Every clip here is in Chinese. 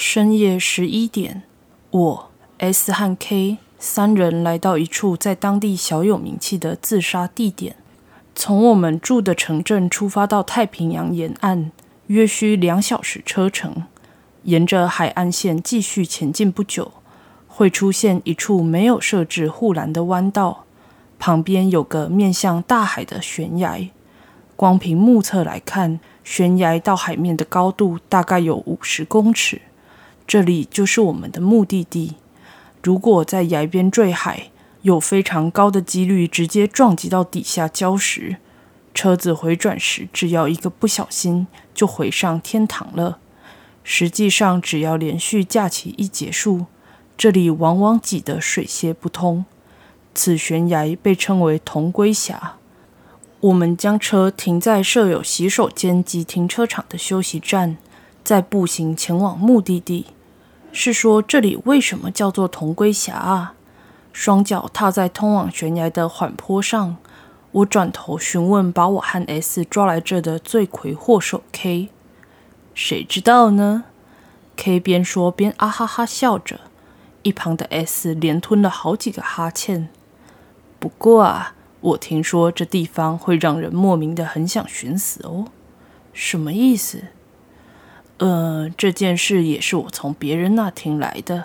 深夜十一点，我 S 和 K 三人来到一处在当地小有名气的自杀地点。从我们住的城镇出发到太平洋沿岸，约需两小时车程。沿着海岸线继续前进不久，会出现一处没有设置护栏的弯道，旁边有个面向大海的悬崖。光凭目测来看，悬崖到海面的高度大概有五十公尺。这里就是我们的目的地。如果在崖边坠海，有非常高的几率直接撞击到底下礁石。车子回转时，只要一个不小心，就回上天堂了。实际上，只要连续假期一结束，这里往往挤得水泄不通。此悬崖被称为“同归峡”。我们将车停在设有洗手间及停车场的休息站，再步行前往目的地。是说这里为什么叫做铜龟峡啊？双脚踏在通往悬崖的缓坡上，我转头询问把我和 S 抓来这的罪魁祸首 K。谁知道呢？K 边说边啊哈哈笑着，一旁的 S 连吞了好几个哈欠。不过啊，我听说这地方会让人莫名的很想寻死哦。什么意思？呃，这件事也是我从别人那听来的。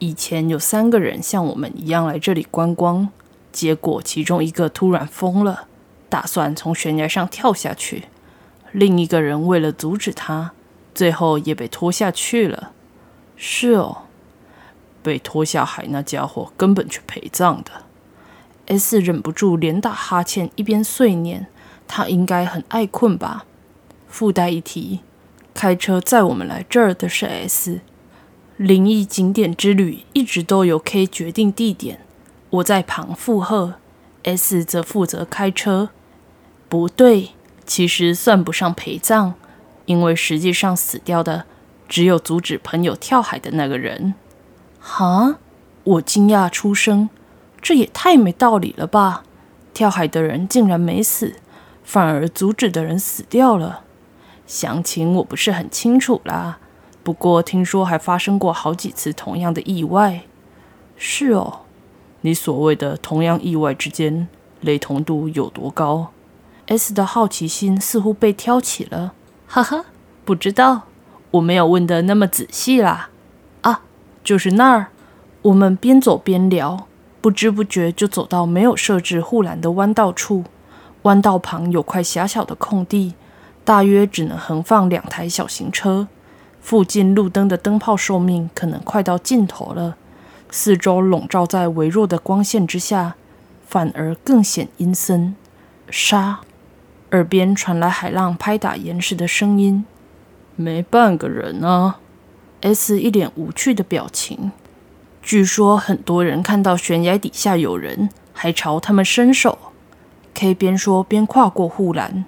以前有三个人像我们一样来这里观光，结果其中一个突然疯了，打算从悬崖上跳下去。另一个人为了阻止他，最后也被拖下去了。是哦，被拖下海那家伙根本去陪葬的。S 忍不住连打哈欠，一边碎念：“他应该很爱困吧？”附带一提。开车载我们来这儿的是 S，灵异景点之旅一直都由 K 决定地点，我在旁附和，S 则负责开车。不对，其实算不上陪葬，因为实际上死掉的只有阻止朋友跳海的那个人。哈！我惊讶出声，这也太没道理了吧？跳海的人竟然没死，反而阻止的人死掉了。详情我不是很清楚啦，不过听说还发生过好几次同样的意外。是哦，你所谓的同样意外之间雷同度有多高？S 的好奇心似乎被挑起了。哈哈，不知道，我没有问的那么仔细啦。啊，就是那儿。我们边走边聊，不知不觉就走到没有设置护栏的弯道处。弯道旁有块狭小的空地。大约只能横放两台小型车，附近路灯的灯泡寿命可能快到尽头了。四周笼罩在微弱的光线之下，反而更显阴森。沙，耳边传来海浪拍打岩石的声音。没半个人啊！S 一脸无趣的表情。据说很多人看到悬崖底下有人，还朝他们伸手。K 边说边跨过护栏。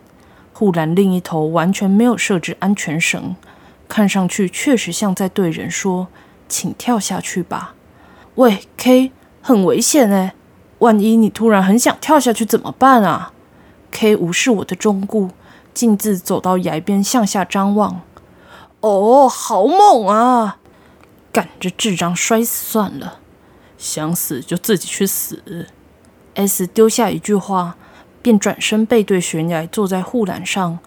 护栏另一头完全没有设置安全绳，看上去确实像在对人说：“请跳下去吧。”喂，K，很危险哎！万一你突然很想跳下去怎么办啊？K 无视我的忠告，径自走到崖边向下张望。哦，好猛啊！赶着智障摔死算了，想死就自己去死。S 丢下一句话。便转身背对悬崖，坐在护栏上，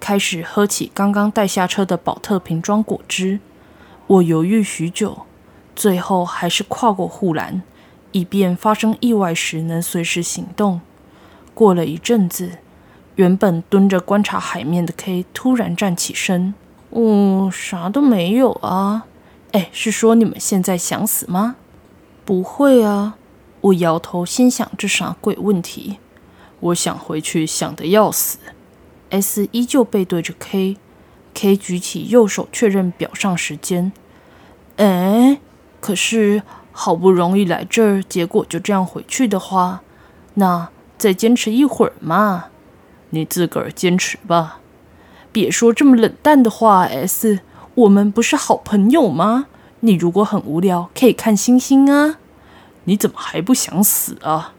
开始喝起刚刚带下车的宝特瓶装果汁。我犹豫许久，最后还是跨过护栏，以便发生意外时能随时行动。过了一阵子，原本蹲着观察海面的 K 突然站起身：“嗯，啥都没有啊。哎，是说你们现在想死吗？”“不会啊。”我摇头，心想这啥鬼问题。我想回去，想得要死。S 依旧背对着 K，K 举起右手确认表上时间。哎，可是好不容易来这儿，结果就这样回去的话，那再坚持一会儿嘛。你自个儿坚持吧，别说这么冷淡的话。S，我们不是好朋友吗？你如果很无聊，可以看星星啊。你怎么还不想死啊？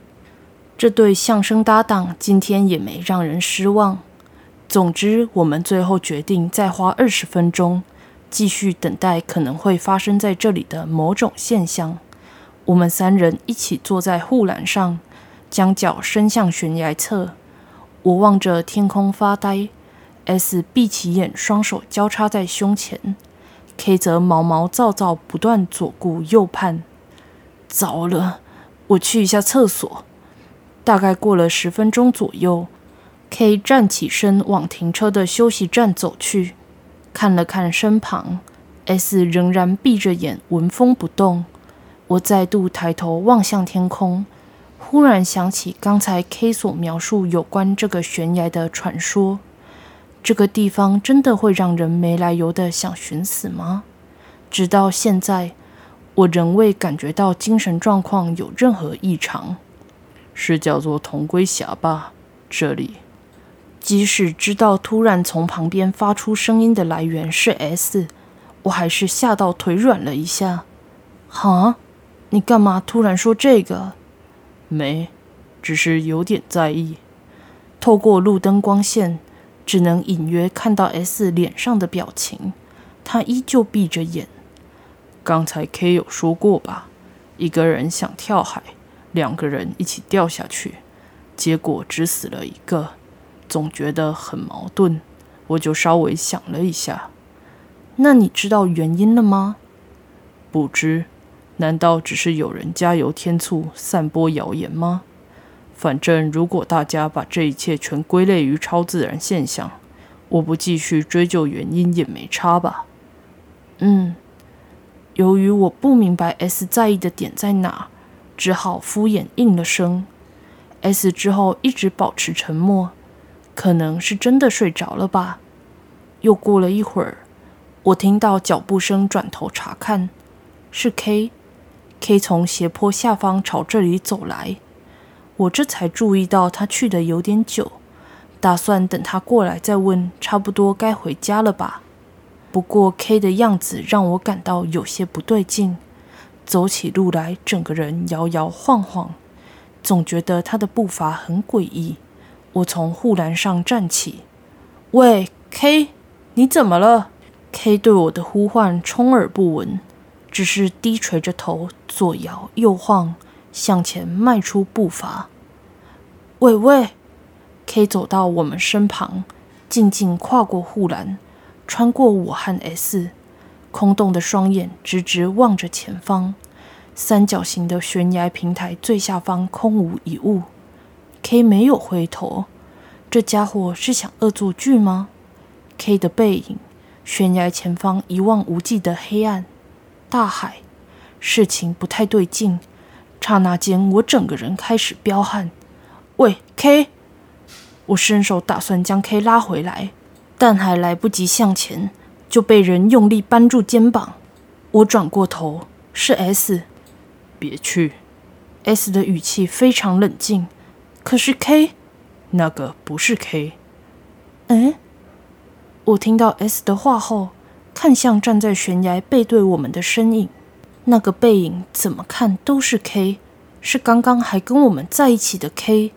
这对相声搭档今天也没让人失望。总之，我们最后决定再花二十分钟，继续等待可能会发生在这里的某种现象。我们三人一起坐在护栏上，将脚伸向悬崖侧。我望着天空发呆，S 闭起眼，双手交叉在胸前，K 则毛毛躁躁，不断左顾右盼。糟了，我去一下厕所。大概过了十分钟左右，K 站起身往停车的休息站走去，看了看身旁，S 仍然闭着眼纹风不动。我再度抬头望向天空，忽然想起刚才 K 所描述有关这个悬崖的传说。这个地方真的会让人没来由的想寻死吗？直到现在。我仍未感觉到精神状况有任何异常，是叫做同归峡吧？这里，即使知道突然从旁边发出声音的来源是 S，我还是吓到腿软了一下。哈，你干嘛突然说这个？没，只是有点在意。透过路灯光线，只能隐约看到 S 脸上的表情，他依旧闭着眼。刚才 K 有说过吧，一个人想跳海，两个人一起掉下去，结果只死了一个，总觉得很矛盾。我就稍微想了一下，那你知道原因了吗？不知，难道只是有人加油添醋，散播谣言吗？反正如果大家把这一切全归类于超自然现象，我不继续追究原因也没差吧。嗯。由于我不明白 S 在意的点在哪，只好敷衍应了声。S 之后一直保持沉默，可能是真的睡着了吧。又过了一会儿，我听到脚步声，转头查看，是 K。K 从斜坡下方朝这里走来，我这才注意到他去的有点久，打算等他过来再问。差不多该回家了吧。不过 K 的样子让我感到有些不对劲，走起路来整个人摇摇晃晃，总觉得他的步伐很诡异。我从护栏上站起，喂，K，你怎么了？K 对我的呼唤充耳不闻，只是低垂着头，左摇右晃，向前迈出步伐。喂喂，K 走到我们身旁，静静跨过护栏。穿过我和 S，空洞的双眼直直望着前方，三角形的悬崖平台最下方空无一物。K 没有回头，这家伙是想恶作剧吗？K 的背影，悬崖前方一望无际的黑暗，大海，事情不太对劲。刹那间，我整个人开始彪悍。喂，K！我伸手打算将 K 拉回来。但还来不及向前，就被人用力扳住肩膀。我转过头，是 S。别去。S 的语气非常冷静。可是 K，那个不是 K。嗯？我听到 S 的话后，看向站在悬崖背对我们的身影。那个背影怎么看都是 K，是刚刚还跟我们在一起的 K。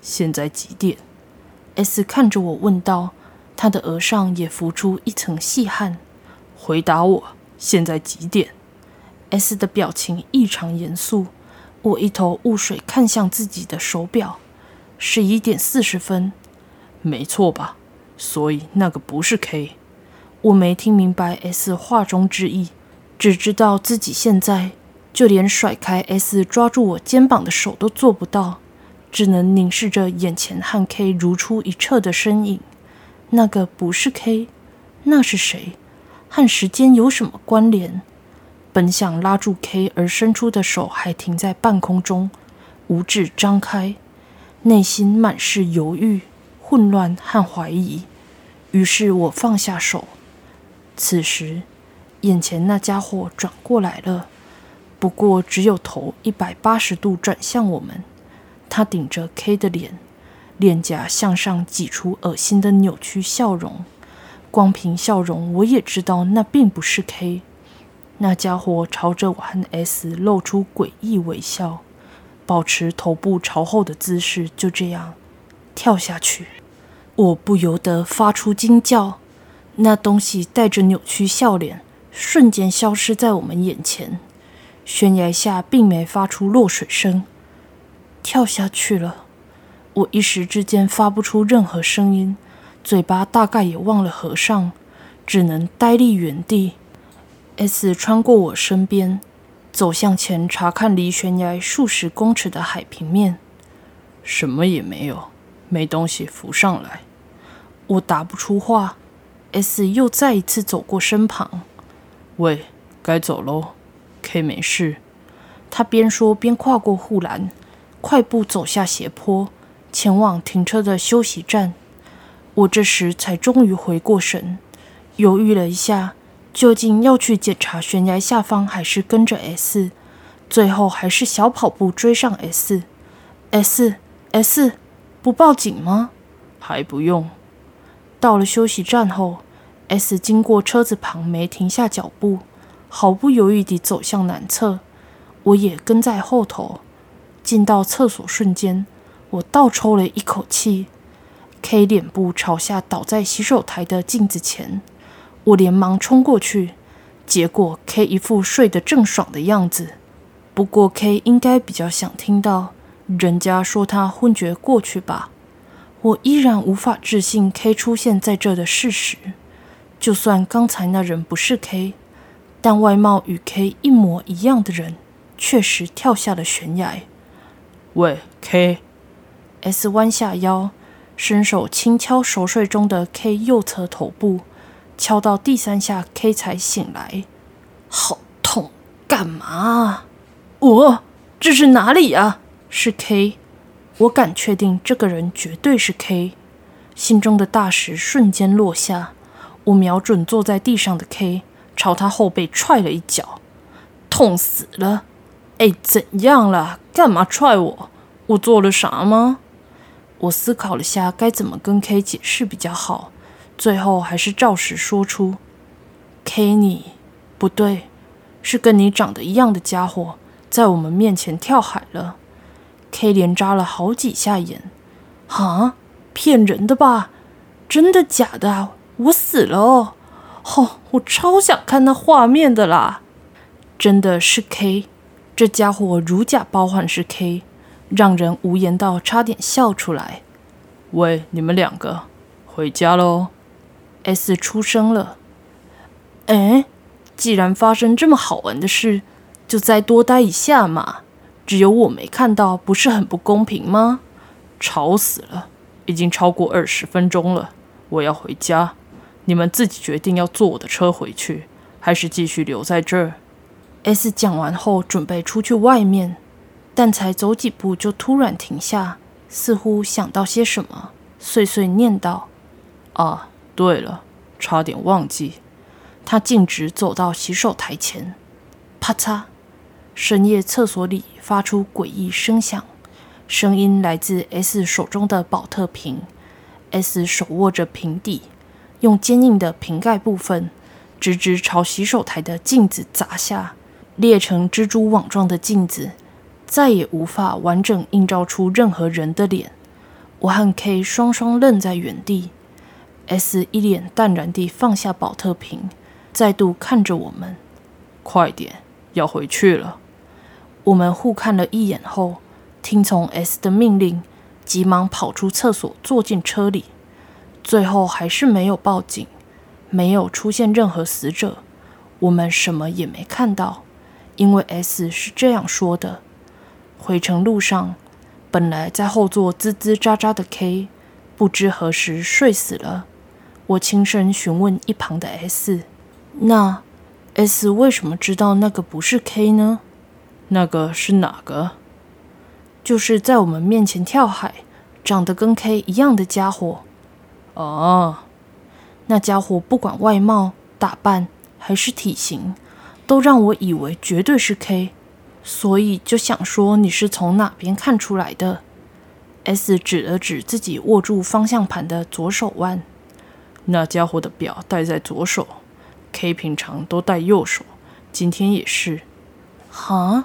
现在几点？S 看着我问道。他的额上也浮出一层细汗。回答我，现在几点？S 的表情异常严肃。我一头雾水，看向自己的手表，十一点四十分。没错吧？所以那个不是 K。我没听明白 S 话中之意，只知道自己现在就连甩开 S 抓住我肩膀的手都做不到，只能凝视着眼前和 K 如出一辙的身影。那个不是 K，那是谁？和时间有什么关联？本想拉住 K 而伸出的手还停在半空中，五指张开，内心满是犹豫、混乱和怀疑。于是我放下手。此时，眼前那家伙转过来了，不过只有头一百八十度转向我们。他顶着 K 的脸。脸颊向上挤出恶心的扭曲笑容，光凭笑容我也知道那并不是 K。那家伙朝着我和 S 露出诡异微笑，保持头部朝后的姿势，就这样跳下去。我不由得发出惊叫，那东西带着扭曲笑脸，瞬间消失在我们眼前。悬崖下并没发出落水声，跳下去了。我一时之间发不出任何声音，嘴巴大概也忘了合上，只能呆立原地。S 穿过我身边，走向前查看离悬崖数十公尺的海平面，什么也没有，没东西浮上来。我答不出话。S 又再一次走过身旁，喂，该走喽。K 没事。他边说边跨过护栏，快步走下斜坡，前往停车的休息站。我这时才终于回过神，犹豫了一下，究竟要去检查悬崖下方，还是跟着 S？最后还是小跑步追上 S。S，S，不报警吗？还不用。到了休息站后。S 经过车子旁，没停下脚步，毫不犹豫地走向南侧。我也跟在后头。进到厕所瞬间，我倒抽了一口气。K 脸部朝下倒在洗手台的镜子前，我连忙冲过去，结果 K 一副睡得正爽的样子。不过 K 应该比较想听到人家说他昏厥过去吧。我依然无法置信 K 出现在这的事实。就算刚才那人不是 K，但外貌与 K 一模一样的人确实跳下了悬崖。喂，K，K！S 弯下腰，伸手轻敲熟睡中的 K 右侧头部，敲到第三下，K 才醒来。好痛！干嘛？我这是哪里啊？是 K！我敢确定这个人绝对是 K。心中的大石瞬间落下。我瞄准坐在地上的 K，朝他后背踹了一脚，痛死了！哎，怎样了？干嘛踹我？我做了啥吗？我思考了下该怎么跟 K 解释比较好，最后还是照实说出：K，你不对，是跟你长得一样的家伙在我们面前跳海了。K 连眨了好几下眼，哈，骗人的吧？真的假的？我死了哦！哦，我超想看那画面的啦！真的是 K，这家伙如假包换是 K，让人无言到差点笑出来。喂，你们两个回家喽！S 出声了。哎，既然发生这么好玩的事，就再多待一下嘛。只有我没看到，不是很不公平吗？吵死了！已经超过二十分钟了，我要回家。你们自己决定要坐我的车回去，还是继续留在这儿。S 讲完后准备出去外面，但才走几步就突然停下，似乎想到些什么，碎碎念道：“啊，对了，差点忘记。”他径直走到洗手台前，啪嚓，深夜厕所里发出诡异声响，声音来自 S 手中的保特瓶。S 手握着瓶底。用坚硬的瓶盖部分直直朝洗手台的镜子砸下，裂成蜘蛛网状的镜子再也无法完整映照出任何人的脸。我和 K 双双愣在原地，S 一脸淡然地放下保特瓶，再度看着我们：“快点，要回去了。”我们互看了一眼后，听从 S 的命令，急忙跑出厕所，坐进车里。最后还是没有报警，没有出现任何死者，我们什么也没看到，因为 S 是这样说的。回程路上，本来在后座吱吱喳喳的 K，不知何时睡死了。我轻声询问一旁的 S：“ 那 S 为什么知道那个不是 K 呢？那个是哪个？就是在我们面前跳海，长得跟 K 一样的家伙。”哦，那家伙不管外貌、打扮还是体型，都让我以为绝对是 K，所以就想说你是从哪边看出来的？S 指了指自己握住方向盘的左手腕，那家伙的表戴在左手，K 平常都戴右手，今天也是。哈，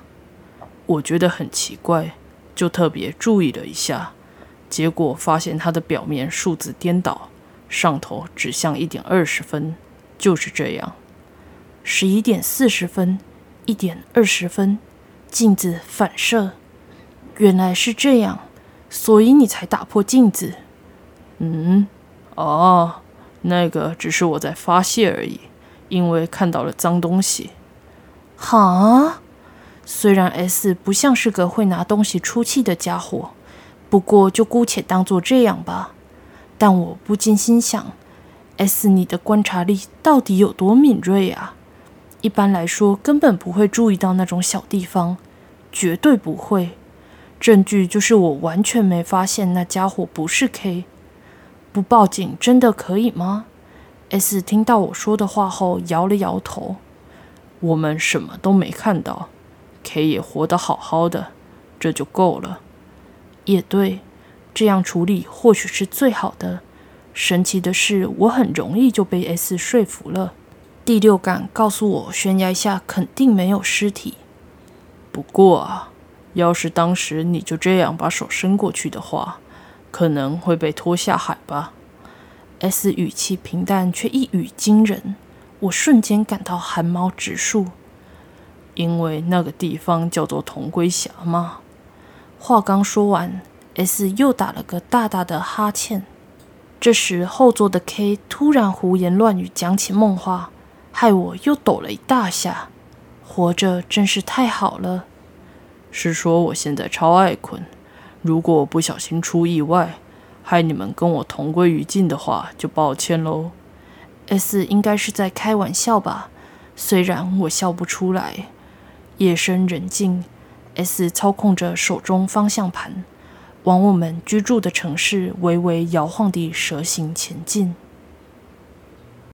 我觉得很奇怪，就特别注意了一下。结果发现它的表面数字颠倒，上头指向一点二十分，就是这样。十一点四十分，一点二十分，镜子反射，原来是这样，所以你才打破镜子。嗯，哦，那个只是我在发泄而已，因为看到了脏东西。哈，虽然 S 不像是个会拿东西出气的家伙，不过就姑且当做这样吧。但我不禁心想：S，你的观察力到底有多敏锐啊？一般来说，根本不会注意到那种小地方，绝对不会。证据就是我完全没发现那家伙不是 K。不报警真的可以吗？S 听到我说的话后摇了摇头。我们什么都没看到，K 也活得好好的，这就够了。也对。这样处理或许是最好的。神奇的是，我很容易就被 S 说服了。第六感告诉我，悬崖下肯定没有尸体。不过啊，要是当时你就这样把手伸过去的话，可能会被拖下海吧。S 语气平淡，却一语惊人。我瞬间感到汗毛直竖。因为那个地方叫做同归峡吗？话刚说完。S 又打了个大大的哈欠，这时后座的 K 突然胡言乱语讲起梦话，害我又抖了一大下。活着真是太好了。是说我现在超爱困，如果不小心出意外，害你们跟我同归于尽的话，就抱歉喽。S 应该是在开玩笑吧？虽然我笑不出来。夜深人静，S 操控着手中方向盘。往我们居住的城市微微摇晃地蛇形前进。